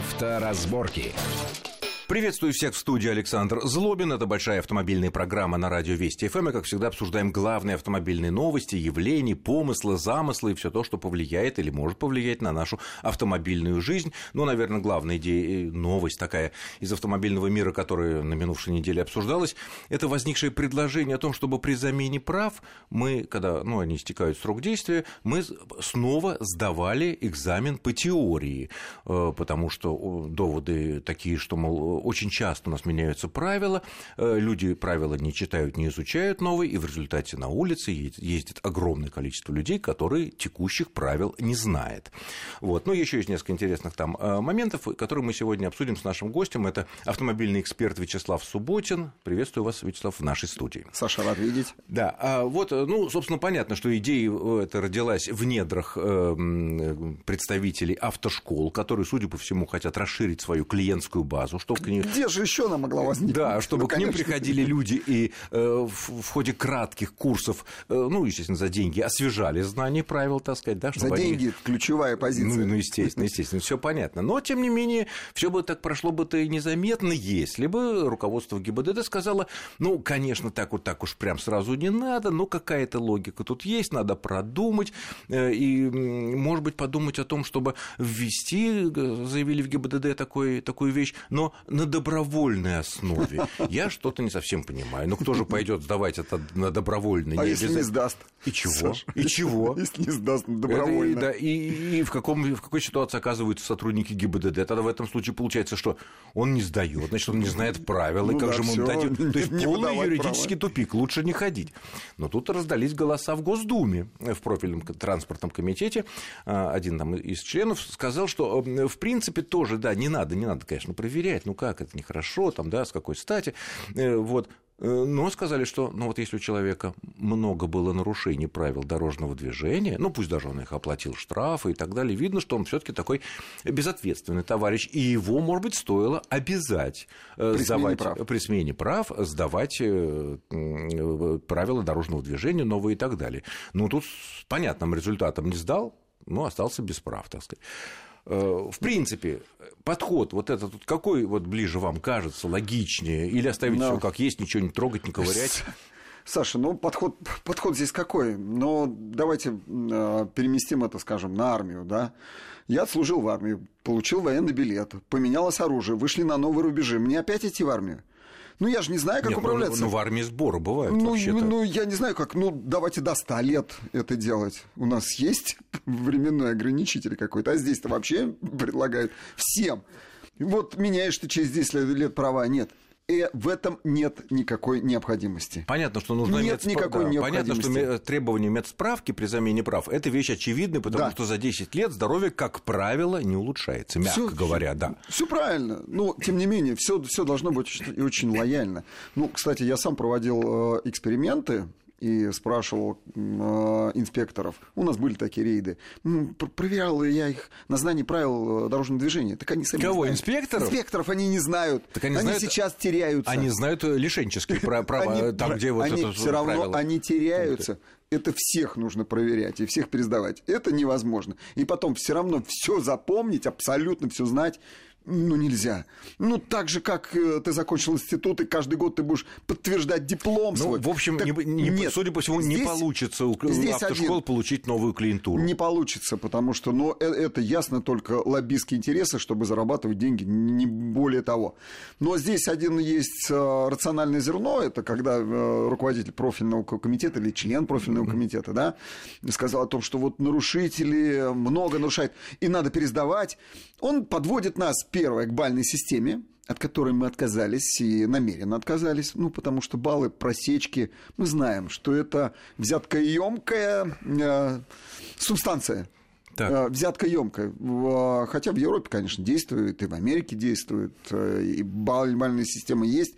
Авторазборки. Приветствую всех в студии Александр Злобин. Это большая автомобильная программа на радио Вести ФМ. И, как всегда, обсуждаем главные автомобильные новости, явления, помыслы, замыслы и все то, что повлияет или может повлиять на нашу автомобильную жизнь. Ну, наверное, главная идея, э, новость такая из автомобильного мира, которая на минувшей неделе обсуждалась, это возникшее предложение о том, чтобы при замене прав мы, когда ну, они истекают срок действия, мы снова сдавали экзамен по теории, э, потому что доводы такие, что, мол, очень часто у нас меняются правила, э, люди правила не читают, не изучают новые, и в результате на улице ездит огромное количество людей, которые текущих правил не знают. Вот. Но еще есть несколько интересных там э, моментов, которые мы сегодня обсудим с нашим гостем. Это автомобильный эксперт Вячеслав Субботин. Приветствую вас, Вячеслав, в нашей студии. Саша, рад видеть. Да, а вот, ну, собственно, понятно, что идея э, эта родилась в недрах представителей автошкол, которые, судя по всему, хотят расширить свою клиентскую базу, что ним... Где же еще она могла возникнуть? Да, чтобы ну, к ним приходили люди и э, в, в ходе кратких курсов, э, ну, естественно, за деньги освежали знания правил, так сказать, да, За деньги они... ключевая позиция. Ну, ну, естественно, естественно, все понятно. Но, тем не менее, все бы так прошло бы-то и незаметно, если бы руководство ГИБДД сказало, ну, конечно, так вот так уж прям сразу не надо, но какая-то логика тут есть, надо продумать, э, и, может быть, подумать о том, чтобы ввести, э, заявили в ГИБДД такой, такую вещь, но на добровольной основе. Я что-то не совсем понимаю. Ну, кто же пойдет сдавать это на добровольной? А если не сдаст? И чего? Саша, и чего? Если не сдаст добровольно. Это, да, и, и в, каком, в какой ситуации оказываются сотрудники ГИБДД? Тогда в этом случае получается, что он не сдает, значит, он не знает правил, ну, и как да, же мы дадим? То есть не полный юридический права. тупик, лучше не ходить. Но тут раздались голоса в Госдуме, в профильном транспортном комитете. А, один там из членов сказал, что в принципе тоже, да, не надо, не надо, конечно, проверять, ну как это нехорошо, там, да, с какой стати, э, вот, э, но сказали, что ну вот если у человека много было нарушений правил дорожного движения, ну пусть даже он их оплатил штрафы и так далее, видно, что он все-таки такой безответственный товарищ, и его, может быть, стоило обязать э, при сдавать, смене прав. при смене прав сдавать правила дорожного движения новые и так далее. Ну тут с понятным результатом не сдал, но остался без прав, так сказать. Э, в принципе, подход вот этот какой вот ближе вам кажется, логичнее, или оставить Но... все как есть, ничего не трогать, не ковырять? Саша, ну подход, подход здесь какой? Ну, давайте э, переместим это, скажем, на армию, да. Я отслужил в армии, получил военный билет, поменялось оружие, вышли на новые рубежи. Мне опять идти в армию? Ну, я же не знаю, как Нет, управляться. Ну, ну, в армии сборы бывают ну, вообще-то. Ну, я не знаю, как. Ну, давайте до 100 лет это делать. У нас есть временной ограничитель какой-то, а здесь-то вообще предлагают всем. Вот меняешь ты через 10 лет права, нет и в этом нет никакой необходимости. Понятно, что нужно нет иметь никакой да, необходимости. Понятно, что требование медсправки при замене прав – это вещь очевидная, потому да. что за 10 лет здоровье, как правило, не улучшается, мягко всё, говоря, да. Все правильно, но, тем не менее, все должно быть очень, очень лояльно. Ну, кстати, я сам проводил э, эксперименты и спрашивал э, инспекторов. У нас были такие рейды. Проверял я их на знание правил э, дорожного движения. Так они сами Кого, инспекторов? Инспекторов они не знают. Так они, они знают, сейчас теряются. Они знают лишенческие права, там, где вот это Все равно они теряются это всех нужно проверять и всех пересдавать. Это невозможно. И потом все равно все запомнить, абсолютно все знать ну, нельзя. Ну, так же, как э, ты закончил институт, и каждый год ты будешь подтверждать диплом ну, свой. в общем, так, не, не, нет, судя по всему, здесь, не получится у здесь автошкол один, получить новую клиентуру. Не получится, потому что, ну, э, это ясно только лоббистские интересы, чтобы зарабатывать деньги, не более того. Но здесь один есть э, рациональное зерно, это когда руководитель профильного комитета или член профильного комитета, да, сказал о том, что вот нарушители много нарушают, и надо пересдавать. Он подводит нас первое, к бальной системе, от которой мы отказались и намеренно отказались, ну, потому что баллы, просечки, мы знаем, что это взяткоемкая э, субстанция. Так. Э, взятка емкая. Хотя в Европе, конечно, действует, и в Америке действует, э, и бальная система есть.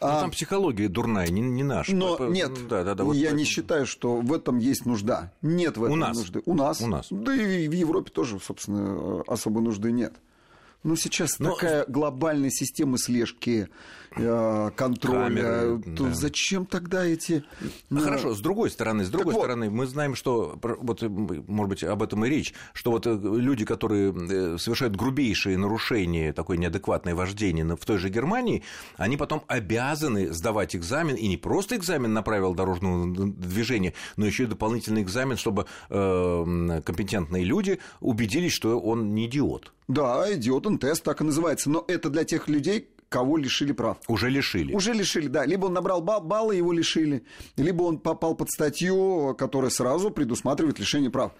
Но ну, а, там психология дурная, не, не наша. Но По, нет, да, да, да, вот я поэтому. не считаю, что в этом есть нужда. Нет в этом У нас. нужды. У нас. У нас. Да и в Европе тоже, собственно, особой нужды нет. Ну, сейчас Но... такая глобальная система слежки, контроля. Камеры, то да. Зачем тогда эти... Ну... Хорошо, с другой стороны, с другой так стороны, вот. мы знаем, что, вот, может быть, об этом и речь, что вот э, люди, которые э, совершают грубейшие нарушения, такое неадекватное вождение в той же Германии, они потом обязаны сдавать экзамен, и не просто экзамен на правила дорожного движения, но еще и дополнительный экзамен, чтобы э, компетентные люди убедились, что он не идиот. Да, идиотен тест так и называется. Но это для тех людей, кого лишили прав. Уже лишили. Уже лишили, да. Либо он набрал бал, баллы, его лишили, либо он попал под статью, которая сразу предусматривает лишение прав.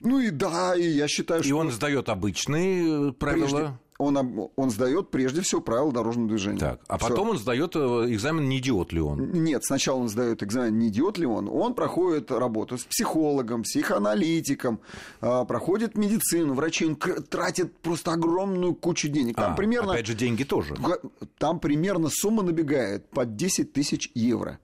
Ну и да, и я считаю, что... И он сдает обычные правила. Прежде, он, он сдает прежде всего правила дорожного движения. Так, а Всё. потом он сдает э, экзамен, не идиот ли он? Нет, сначала он сдает экзамен, не идиот ли он. Он проходит работу с психологом, психоаналитиком, а, проходит медицину, врачи. Он тратит просто огромную кучу денег. Там а, примерно, опять же, деньги тоже. Там примерно сумма набегает под 10 тысяч евро.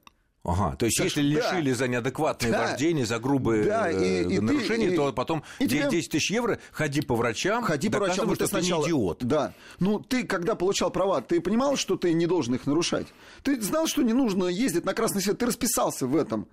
Ага, то есть так, если лишили да, за неадекватное да, вождение, за грубые да, и, и нарушения, ты, то потом и 10 тебе... тысяч евро ходи по врачам, ходи по врачам, что ты сначала... не идиот. Да, ну ты, когда получал права, ты понимал, что ты не должен их нарушать? Ты знал, что не нужно ездить на красный свет, ты расписался в этом.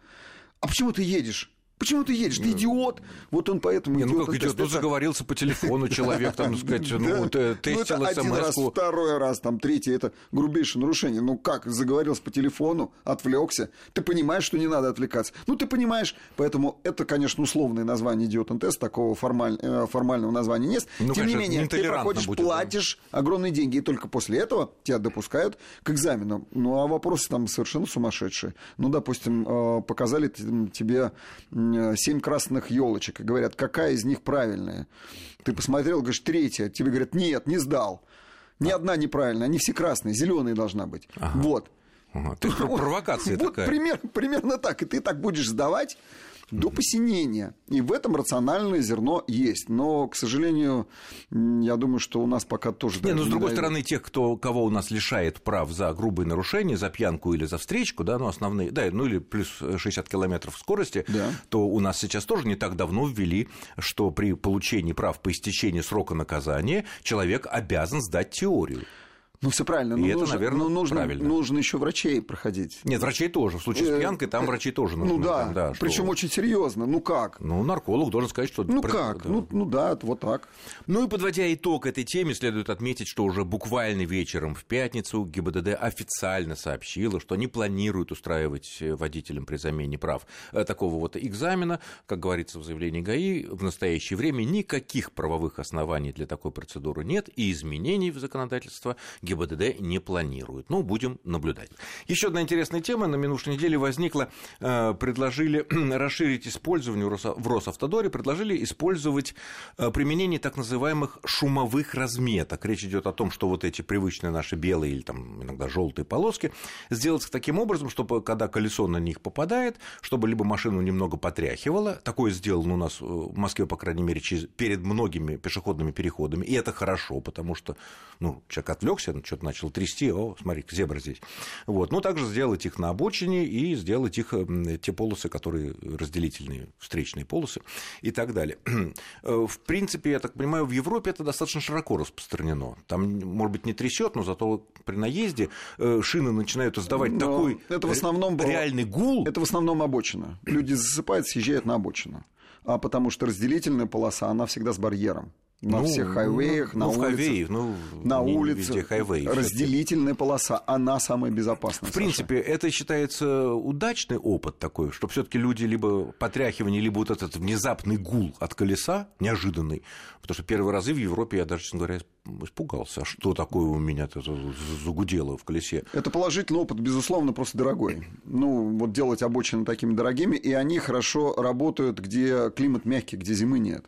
А почему ты едешь? Почему ты едешь? Ты идиот. Вот он поэтому не, Ну, как идиот? Ну, заговорился по телефону человек, там, сказать, ну, тестил ну, один раз, второй раз, там, третий, это грубейшее нарушение. Ну, как, заговорился по телефону, отвлекся. Ты понимаешь, что не надо отвлекаться. Ну, ты понимаешь, поэтому это, конечно, условное название идиотен тест, такого э, формального названия нет. Ну, Тем не менее, ты проходишь, платишь огромные деньги, и только после этого тебя допускают к экзамену. Ну, а вопросы там совершенно сумасшедшие. Ну, допустим, э, показали тебе Э, семь красных елочек и говорят, какая из них правильная. Ты посмотрел, говоришь, третья. Тебе говорят, нет, не сдал. Ни а. одна неправильная, они все красные, зеленые должна быть. Ага. Вот. Ага. То есть провокация вот такая. Пример, примерно так. И ты так будешь сдавать, до посинения. И в этом рациональное зерно есть. Но, к сожалению, я думаю, что у нас пока тоже... Не, но с другой стороны, тех, кто, кого у нас лишает прав за грубые нарушения, за пьянку или за встречку, да, ну, основные, да, ну, или плюс 60 километров скорости, да. то у нас сейчас тоже не так давно ввели, что при получении прав по истечении срока наказания человек обязан сдать теорию. Ну, все правильно. И ну, это, нужно, наверное, ну, нужно, правильно. Нужно еще врачей проходить. Нет, врачей тоже. В случае с э, пьянкой там врачи тоже нужны. Ну да, там, да причем что... очень серьезно. Ну как? Ну, нарколог должен сказать, что... Ну как? Да. Ну, ну да, вот так. Ну и подводя итог этой теме, следует отметить, что уже буквально вечером в пятницу ГИБДД официально сообщила, что не планирует устраивать водителям при замене прав э, такого вот экзамена. Как говорится в заявлении ГАИ, в настоящее время никаких правовых оснований для такой процедуры нет, и изменений в законодательство ГИБДД не планируют. Ну, будем наблюдать. Еще одна интересная тема на минувшей неделе возникла. Э, предложили расширить использование в Росавтодоре, предложили использовать э, применение так называемых шумовых разметок. Речь идет о том, что вот эти привычные наши белые или там иногда желтые полоски сделать таким образом, чтобы когда колесо на них попадает, чтобы либо машину немного потряхивало, такое сделано у нас э, в Москве, по крайней мере, перед многими пешеходными переходами, и это хорошо, потому что ну, человек отвлекся, что-то начал трясти, о, смотри, зебра здесь. Вот. Ну, также сделать их на обочине и сделать их, те полосы, которые разделительные, встречные полосы и так далее. Э, в принципе, я так понимаю, в Европе это достаточно широко распространено. Там, может быть, не трясет, но зато при наезде э, шины начинают издавать но такой это в основном реальный гул. Это в основном обочина. Люди засыпают, съезжают на обочину. А потому что разделительная полоса, она всегда с барьером на ну, всех хайвеях, ну, на ну, улице, ну, на улице, везде хайвей, разделительная полоса, она самая безопасная. В принципе, это считается удачный опыт такой, что все-таки люди либо потряхивание, либо вот этот внезапный гул от колеса неожиданный, потому что первые разы в Европе я даже, честно говоря, испугался, а что такое у меня -то загудело в колесе. Это положительный опыт, безусловно, просто дорогой. Ну, вот делать обочины такими дорогими, и они хорошо работают, где климат мягкий, где зимы нет.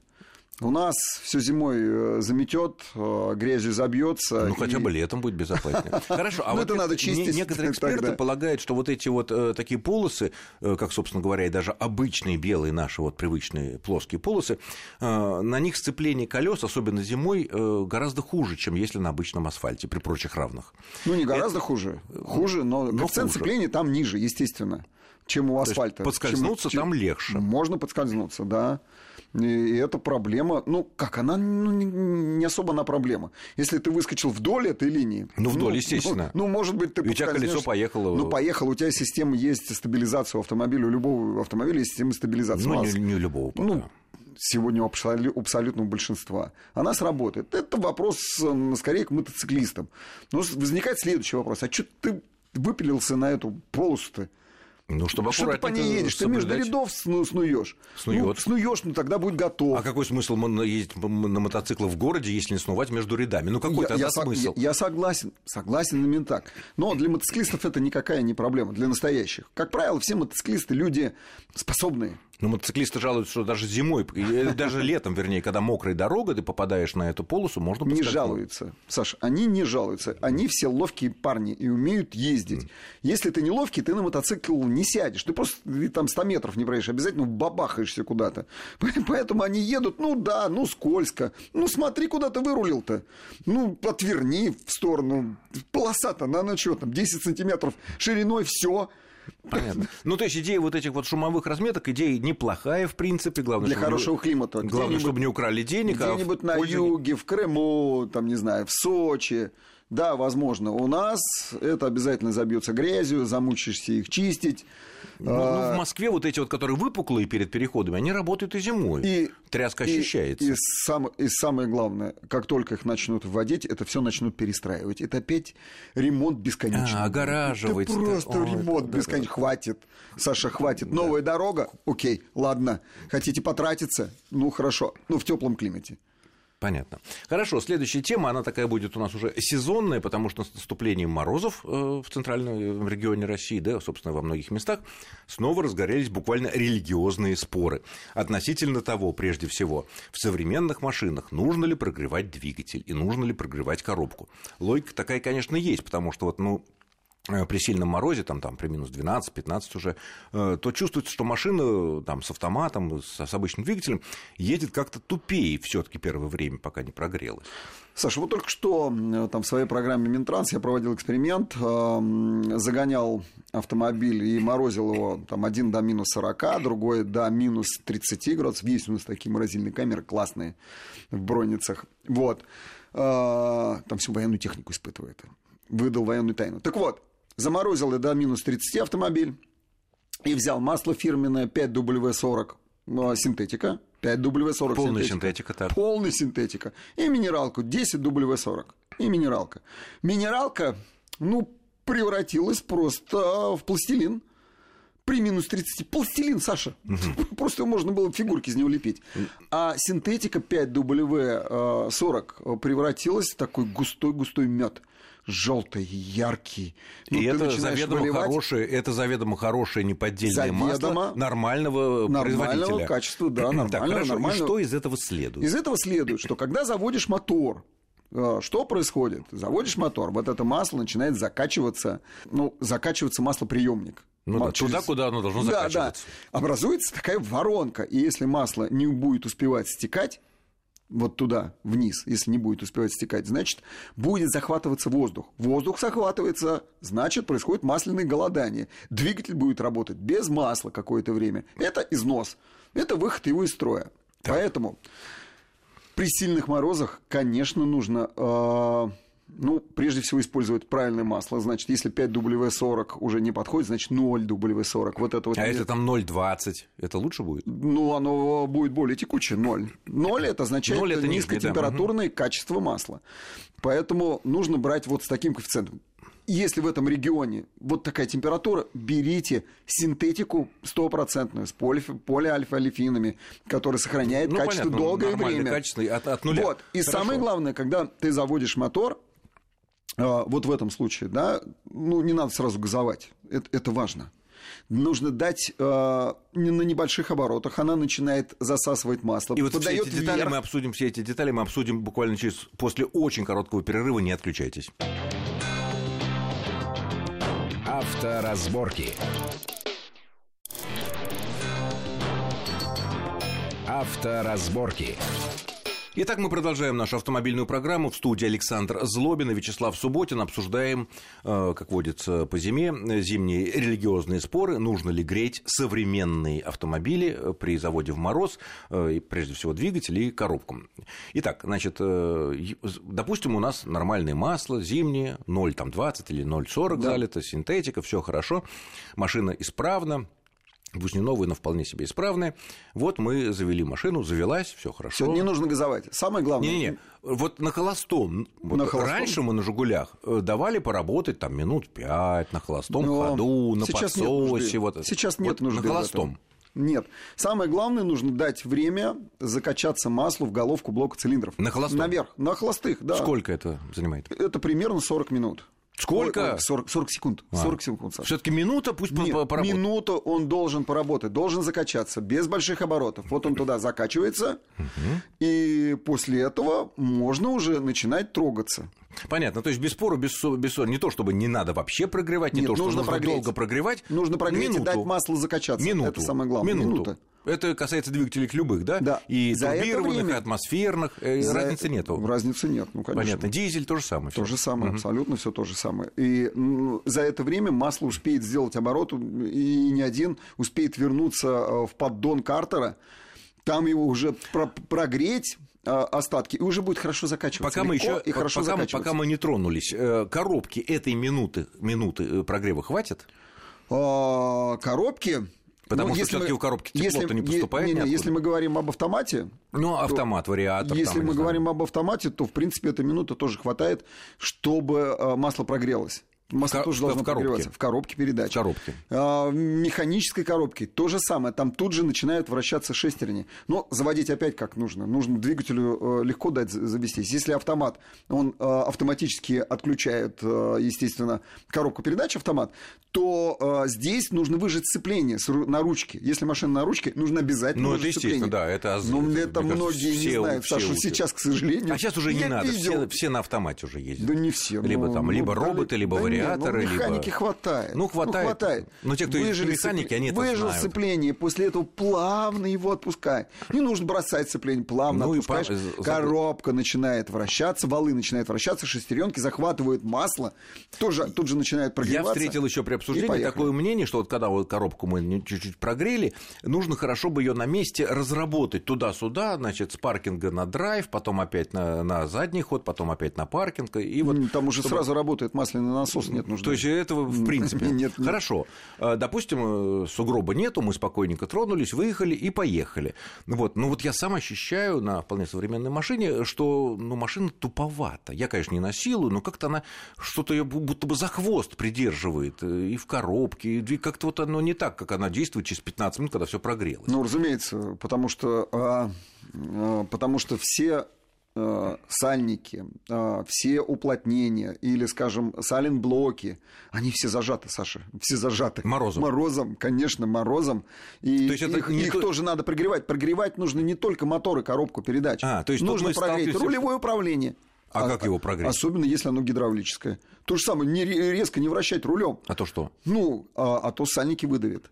У нас все зимой э, заметет, э, грязью забьется. Ну, и... хотя бы летом будет безопаснее. Хорошо, а ну, вот это надо чистить. Некоторые эксперты полагают, что вот эти вот э, такие полосы, как, собственно говоря, и даже обычные белые наши вот привычные плоские полосы, на них сцепление колес, особенно зимой, гораздо хуже, чем если на обычном асфальте, при прочих равных. Ну, не гораздо хуже. Хуже, но, коэффициент сцепления там ниже, естественно чем у асфальта. подскользнуться там легче. Можно подскользнуться, да. И это проблема, ну, как, она ну, не особо она проблема. Если ты выскочил вдоль этой линии... Ну, вдоль, ну, естественно. Ну, ну, может быть, ты... И у тебя колесо поехало... Ну, поехало, у тебя система есть стабилизация у автомобиля, у любого автомобиля есть система стабилизации. Ну, не, не любого пока. Ну, сегодня у абсолютного большинства, она сработает. Это вопрос скорее к мотоциклистам. Но возникает следующий вопрос. А что ты выпилился на эту полосу-то? Ну, чтобы Что ты по ней едешь? Соблюдать. Ты между рядов сну, снуешь. Снует. Ну, снуешь, ну тогда будет готов. А какой смысл ездить на мотоцикле в городе, если не снувать между рядами? Ну, какой я, тогда я, смысл? Я, я согласен, согласен именно так. Но для мотоциклистов это никакая не проблема, для настоящих. Как правило, все мотоциклисты люди способные. Ну, мотоциклисты жалуются, что даже зимой, даже летом, вернее, когда мокрая дорога, ты попадаешь на эту полосу, можно Не жалуются, Саш, они не жалуются. Они все ловкие парни и умеют ездить. Если ты не ловкий, ты на мотоцикл не сядешь. Ты просто ты там 100 метров не проедешь, обязательно бабахаешься куда-то. Поэтому они едут, ну да, ну скользко. Ну смотри, куда ты вырулил-то. Ну, отверни в сторону. Полоса-то, на ну что там, 10 сантиметров шириной, все. Понятно. Ну, то есть идея вот этих вот шумовых разметок, идея неплохая, в принципе, главное, для хорошего не, климата. Главное, чтобы не украли денег. Где-нибудь а на пользу... юге, в Крыму, там, не знаю, в Сочи. Да, возможно. У нас это обязательно забьется грязью, замучишься их чистить. Ну, а... ну, в Москве вот эти вот, которые выпуклые перед переходами, они работают и зимой. И, Тряска и, ощущается. И, сам, и самое главное, как только их начнут вводить, это все начнут перестраивать. Это опять ремонт бесконечный. А, огораживать. Это просто Ой, ремонт это, бесконечный. Да, Хватит, Саша, хватит. Да. Новая дорога? Окей, ладно. Хотите потратиться? Ну, хорошо. Ну, в теплом климате. Понятно. Хорошо, следующая тема, она такая будет у нас уже сезонная, потому что с наступлением морозов э, в центральном регионе России, да, собственно, во многих местах, снова разгорелись буквально религиозные споры относительно того, прежде всего, в современных машинах нужно ли прогревать двигатель и нужно ли прогревать коробку. Логика такая, конечно, есть, потому что вот, ну, Э, при сильном морозе, там, там при минус 12-15 уже, э, то чувствуется, что машина там, с автоматом, с, с обычным двигателем едет как-то тупее все таки первое время, пока не прогрелась. Саша, вот только что там, в своей программе Минтранс я проводил эксперимент, э, загонял автомобиль и морозил его там, один до минус 40, другой до минус 30 градусов. Есть у нас такие морозильные камеры классные в броницах. Вот. Там всю военную технику испытывает. Выдал военную тайну. Так вот, заморозил до минус 30 автомобиль и взял масло фирменное 5W40 ну, синтетика, 5W40 Полная синтетика. синтетика так. Полная синтетика. И минералку 10W40. И минералка. Минералка, ну, превратилась просто в пластилин при минус 30. Пластилин, Саша. Угу. Просто можно было фигурки из него лепить. А синтетика 5W40 превратилась в такой густой-густой мед желтый, яркий. Ну, и это заведомо, хорошее, это заведомо хорошее неподдельное заведомо масло нормального, нормального производителя. качества, да, нормального. Так, хорошо. нормального. И что из этого следует? Из этого следует, что когда заводишь мотор, э, что происходит? Заводишь мотор, вот это масло начинает закачиваться, ну, закачиваться маслоприемник. Ну, да, через... туда, куда оно должно закачиваться. Да, да. Образуется такая воронка, и если масло не будет успевать стекать, вот туда, вниз, если не будет успевать стекать, значит, будет захватываться воздух. Воздух захватывается, значит, происходит масляное голодание. Двигатель будет работать без масла какое-то время. Это износ. Это выход его из строя. Так. Поэтому при сильных морозах, конечно, нужно э, ну, прежде всего, использовать правильное масло. Значит, если 5W40 уже не подходит, значит, 0W40. Вот это вот. А если там 0,20, это лучше будет? Ну, оно будет более текучее, 0. 0 это означает 0 это низкотемпературное да. качество масла. Поэтому нужно брать вот с таким коэффициентом. Если в этом регионе вот такая температура, берите синтетику стопроцентную с поли, полиальфа-алифинами, которая сохраняет ну, качество понятно, долгое время. Качество от, от нуля. Вот. И Хорошо. самое главное, когда ты заводишь мотор, вот в этом случае, да, ну, не надо сразу газовать, это, это важно. Нужно дать э, на небольших оборотах, она начинает засасывать масло. И вот все эти детали вверх. мы обсудим, все эти детали мы обсудим буквально через после очень короткого перерыва. Не отключайтесь. Авторазборки. Авторазборки. Итак, мы продолжаем нашу автомобильную программу. В студии Александр Злобин и Вячеслав Субботин. Обсуждаем, э, как водится по зиме, зимние религиозные споры. Нужно ли греть современные автомобили э, при заводе в мороз, э, и прежде всего двигатель и коробку. Итак, значит, допустим, у нас нормальное масло, зимнее, 0,20 или 0,40 да. залито, синтетика, все хорошо, машина исправна, пусть не новые, но вполне себе исправные. Вот мы завели машину, завелась, все хорошо. Всё, не нужно газовать. Самое главное. Не-не-не, вот на холостом. Вот на холостом? Раньше мы на Жигулях э, давали поработать там минут пять на холостом но ходу, на сейчас подсосе. Нет вот. Сейчас нет вот нужды. На холостом. Нет. Самое главное, нужно дать время закачаться маслу в головку блока цилиндров. На холостом? Наверх. На холостых, да. Сколько это занимает? Это примерно 40 минут. Сколько? 40, 40 секунд. А. 40 секунд. Все-таки минута пусть Нет, поработает. Минуту он должен поработать, должен закачаться без больших оборотов. Вот он туда закачивается, и после этого можно уже начинать трогаться. Понятно, то есть без спора, без, без ссор, не то, чтобы не надо вообще прогревать, не Нет, то, что нужно, нужно прогреть. долго прогревать. Нужно прогреть минуту. и дать маслу закачаться. Минуту. Это самое главное. Минуту. Минута. Это касается двигателей любых, да? Да. И За турбированных, время... и атмосферных. Э, За... Разницы нету. Разницы нет, ну, конечно. Понятно. Дизель то же самое. То же самое, угу. абсолютно все то же самое. И ну, за это время масло успеет сделать оборот, и не один успеет вернуться э, в поддон картера, там его уже про прогреть, э, остатки, и уже будет хорошо закачиваться. Пока мы еще, и хорошо пока, пока мы не тронулись, коробки этой минуты, минуты прогрева хватит? А, коробки Потому ну, что все-таки в коробке тепло-то не поступает. Не, не, если мы говорим об автомате. Ну, автомат, то, вариатор. Если там, мы говорим об автомате, то в принципе эта минута тоже хватает, чтобы э, масло прогрелось. Масло в, тоже должно в коробке. В коробке передач. В коробке. А, в механической коробке то же самое. Там тут же начинают вращаться шестерни. Но заводить опять как нужно. Нужно двигателю э, легко дать завестись. Если автомат, он э, автоматически отключает, э, естественно, коробку передач автомат, то здесь нужно выжать сцепление на ручке. Если машина на ручке, нужно обязательно ну, выжать это естественно, да. Это, Но ну, это многие все, не знают, все Саша, сейчас, к сожалению. А сейчас уже не надо, все, все на автомате уже ездят. Да не все. Либо ну, там, либо ну, роботы, либо да вариаторы. Нет, ну, механики либо... хватает. Ну, хватает. Ну, хватает. Но те, кто выжили механики, они это Выжил знают. сцепление, после этого плавно его отпускает. Не нужно бросать сцепление, плавно ну, отпускаешь. И... Коробка начинает вращаться, валы начинают вращаться, шестеренки захватывают масло, тоже, тут же начинает прогреваться. Я встретил еще при обсуждении такое мнение, что вот когда вот коробку мы чуть-чуть прогрели, нужно хорошо бы ее на месте разработать туда-сюда, значит, с паркинга на драйв, потом опять на, на задний ход, потом опять на паркинг. И вот, Там уже чтобы... сразу работает масляный насос, нет нужды. То есть этого в принципе. нет. Хорошо. А, допустим, э, сугроба нету, мы спокойненько тронулись, выехали и поехали. Вот. Ну вот я сам ощущаю на вполне современной машине, что ну, машина туповата. Я, конечно, не насилую, но как-то она что-то ее будто бы за хвост придерживает э, и в коробке, и как-то вот оно не так, как она действует через 15 минут, когда все прогрелось. Ну, разумеется, потому что, а, а, потому что все сальники, э, все уплотнения или, скажем, саленблоки, они все зажаты, Саша, все зажаты. Морозом. Морозом, конечно, морозом. И то есть это их, их то... тоже надо прогревать. Прогревать нужно не только мотор и коробку передач. А, то есть нужно прогреть рулевое управление. А, а как его прогреть? Особенно, если оно гидравлическое. То же самое, не, резко не вращать рулем. А то что? Ну, а, а то сальники выдавит.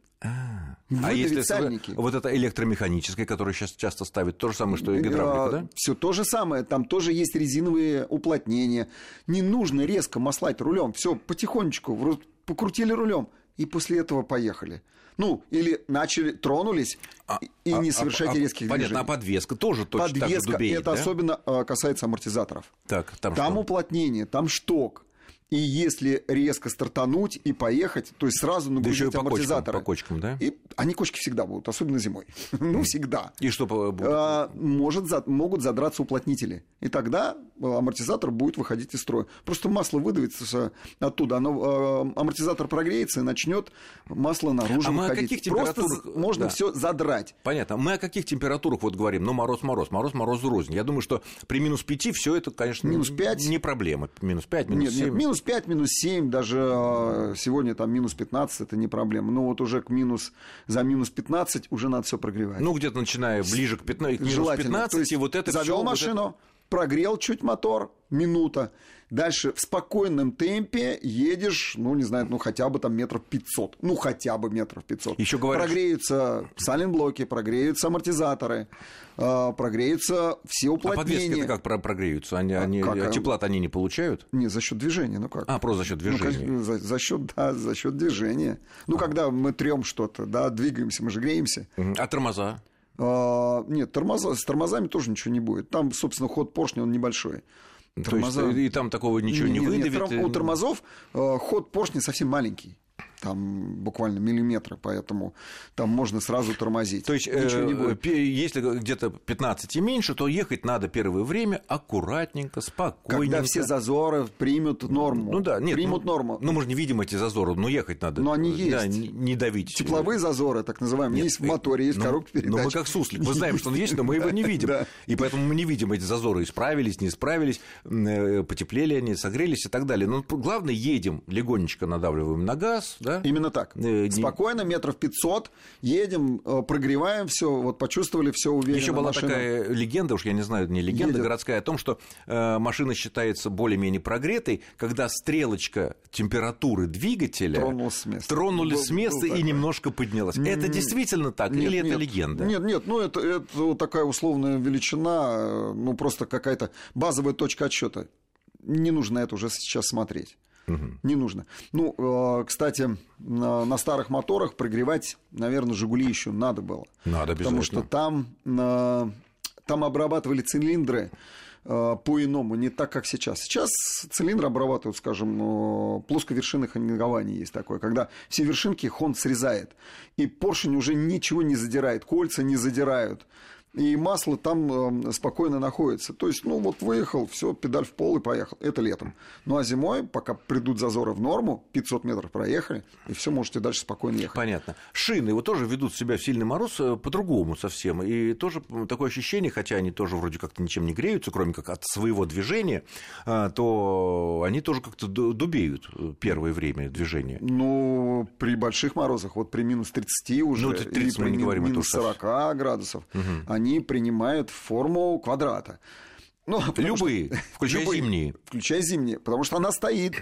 А, а если сальники. вот это электромеханическое, которое сейчас часто ставят, то же самое, что и гидравлика, да? Все то же самое, там тоже есть резиновые уплотнения. Не нужно резко маслать рулем, все потихонечку, покрутили рулем, и после этого поехали. Ну, или начали, тронулись а, и а, не совершайте а, резких понятно, движений. а подвеска тоже точно подвеска, так же дубеет, это да? особенно а, касается амортизаторов. Так, там, там что? уплотнение, там шток. И если резко стартануть и поехать, то есть сразу нагрузить да амортизаторы. По кочкам, да? И они кочки всегда будут, особенно зимой. ну, всегда. И что будет? А, может, могут задраться уплотнители. И тогда а, амортизатор будет выходить из строя. Просто масло выдавится оттуда. Оно, а, амортизатор прогреется и начнет масло наружу а мы выходить. О каких температурах... Просто можно да. все задрать. Понятно. Мы о каких температурах вот говорим? Ну, мороз-мороз, мороз-мороз рознь. Я думаю, что при минус 5 все это, конечно, минус 5. не проблема. Минус 5, минус нет, 7. Нет, минус 5, минус 7 даже а, сегодня там минус 15, это не проблема. Но вот уже к минус, за минус 15 уже надо все прогревать. Ну, где-то начиная ближе к, 15, к минус 15, то есть и вот это завел всё, машину, вот это... прогрел чуть мотор, минута, Дальше в спокойном темпе едешь, ну, не знаю, ну, хотя бы там метров 500. Ну, хотя бы метров 500. Еще говорят... Прогреются саленблоки, прогреются амортизаторы, а, прогреются все уплотнения. А подвески как прогреются? Они, а, они, как? Тепла-то они не получают? Не, за счет движения, ну как? А, просто за счет ну, движения. Ну, за, за счет, да, за счет движения. Ну, а. когда мы трем что-то, да, двигаемся, мы же греемся. А тормоза? А, нет, тормоза, с тормозами тоже ничего не будет. Там, собственно, ход поршня, он небольшой. Тормоза... То есть, и там такого ничего не, не выдавит? Нет, у тормозов э, ход поршня совсем маленький там буквально миллиметры, поэтому там можно сразу тормозить. То есть. Э, если где-то 15 и меньше, то ехать надо первое время аккуратненько, спокойненько. Когда все зазоры примут норму. Ну да, нет, примут ну, норму. Ну мы же не видим эти зазоры, но ехать надо. Но они есть. Да, не, давить. Тепловые зазоры, так называемые, нет, есть в моторе, есть ну, коробка передач. Ну мы как суслик, мы знаем, что он есть, но мы его не видим. И поэтому мы не видим эти зазоры, исправились, не исправились, э, потеплели они, согрелись и так далее. Но главное, едем, легонечко надавливаем на газ. Да? Именно так не... Спокойно, метров 500, едем, э, прогреваем все, вот почувствовали все уверенно. Еще была машина. такая легенда, уж я не знаю, не легенда Едет. городская, о том, что э, машина считается более-менее прогретой, когда стрелочка температуры двигателя тронулась с места, тронули с места был и немножко поднялась. Это действительно так нет, или нет, это легенда? Нет, нет, ну это, это такая условная величина, э, ну просто какая-то базовая точка отсчета. Не нужно это уже сейчас смотреть. Угу. Не нужно. Ну, э, кстати, на старых моторах прогревать, наверное, Жигули еще надо было. Надо, Потому что там, э, там обрабатывали цилиндры э, по-иному, не так, как сейчас. Сейчас цилиндры обрабатывают, скажем, плосковершинных анингование есть такое, когда все вершинки хон срезает, и поршень уже ничего не задирает, кольца не задирают и масло там э, спокойно находится. То есть, ну вот выехал, все, педаль в пол и поехал. Это летом. Ну а зимой, пока придут зазоры в норму, 500 метров проехали, и все, можете дальше спокойно ехать. Понятно. Шины вот тоже ведут себя в сильный мороз э, по-другому совсем. И тоже такое ощущение, хотя они тоже вроде как-то ничем не греются, кроме как от своего движения, э, то они тоже как-то дубеют первое время движения. Ну, при больших морозах, вот при минус 30 уже, ну, 30 и при говорим, минус 40 градусов, угу они принимают форму квадрата. Ну, Любые, что... включая Любые, зимние. Включая зимние, потому что она стоит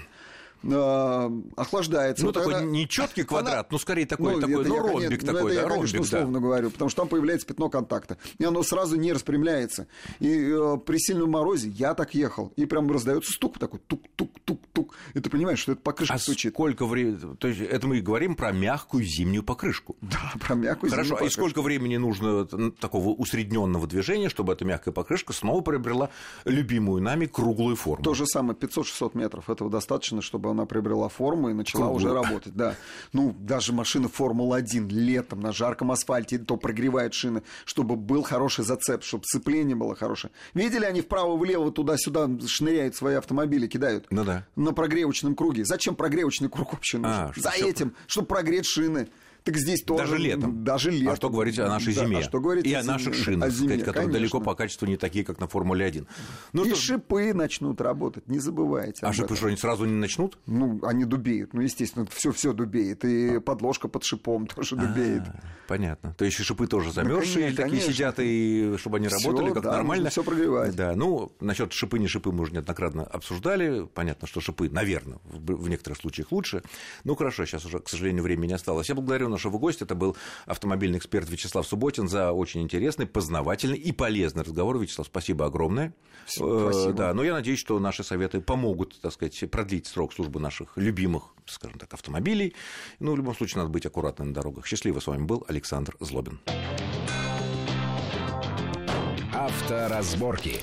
охлаждается. Ну, вот такой тогда... не четкий квадрат, она... ну, скорее такой, ну, такой, ну, я, ромбик конечно, такой, это да, я, ромбик, конечно, условно да. говорю, потому что там появляется пятно контакта, и оно сразу не распрямляется. И э, при сильном морозе я так ехал, и прям раздается стук такой, тук-тук-тук-тук, и ты понимаешь, что это покрышка а стучит. сколько времени, то есть это мы говорим про мягкую зимнюю покрышку. Да, про мягкую Хорошо, зимнюю покрышку. и сколько времени нужно такого усредненного движения, чтобы эта мягкая покрышка снова приобрела любимую нами круглую форму? То же самое, 500-600 метров, этого достаточно, чтобы она приобрела форму и начала уже работать. Да. Ну, даже машина Формула-1 летом на жарком асфальте то прогревает шины, чтобы был хороший зацеп, чтобы сцепление было хорошее. Видели, они вправо-влево туда-сюда шныряют свои автомобили, кидают ну, да. на прогревочном круге. Зачем прогревочный круг вообще нужен? А, За этим, чтобы прогреть шины. Так здесь тоже... Даже летом. Даже летом. А что говорить о нашей зиме? Да, а что говорить и о, наших шинах, зиме, сказать, которые конечно. далеко по качеству не такие, как на Формуле-1. Ну, и что... шипы начнут работать, не забывайте. А шипы что, они сразу не начнут? Ну, они дубеют. Ну, естественно, все все дубеет. И подложка под шипом тоже а, дубеет. Понятно. То есть шипы тоже замерзшие, ну, такие сидят, и чтобы они работали как нормально. Все прогревать. Да, ну, насчет шипы, не шипы мы уже неоднократно обсуждали. Понятно, что шипы, наверное, в некоторых случаях лучше. Ну, хорошо, сейчас уже, к сожалению, времени не осталось. Я благодарю нашего гостя. Это был автомобильный эксперт Вячеслав Субботин за очень интересный, познавательный и полезный разговор. Вячеслав, спасибо огромное. Спасибо. Э, да, но я надеюсь, что наши советы помогут, так сказать, продлить срок службы наших любимых, скажем так, автомобилей. Ну, в любом случае, надо быть аккуратным на дорогах. Счастливо с вами был Александр Злобин. Авторазборки.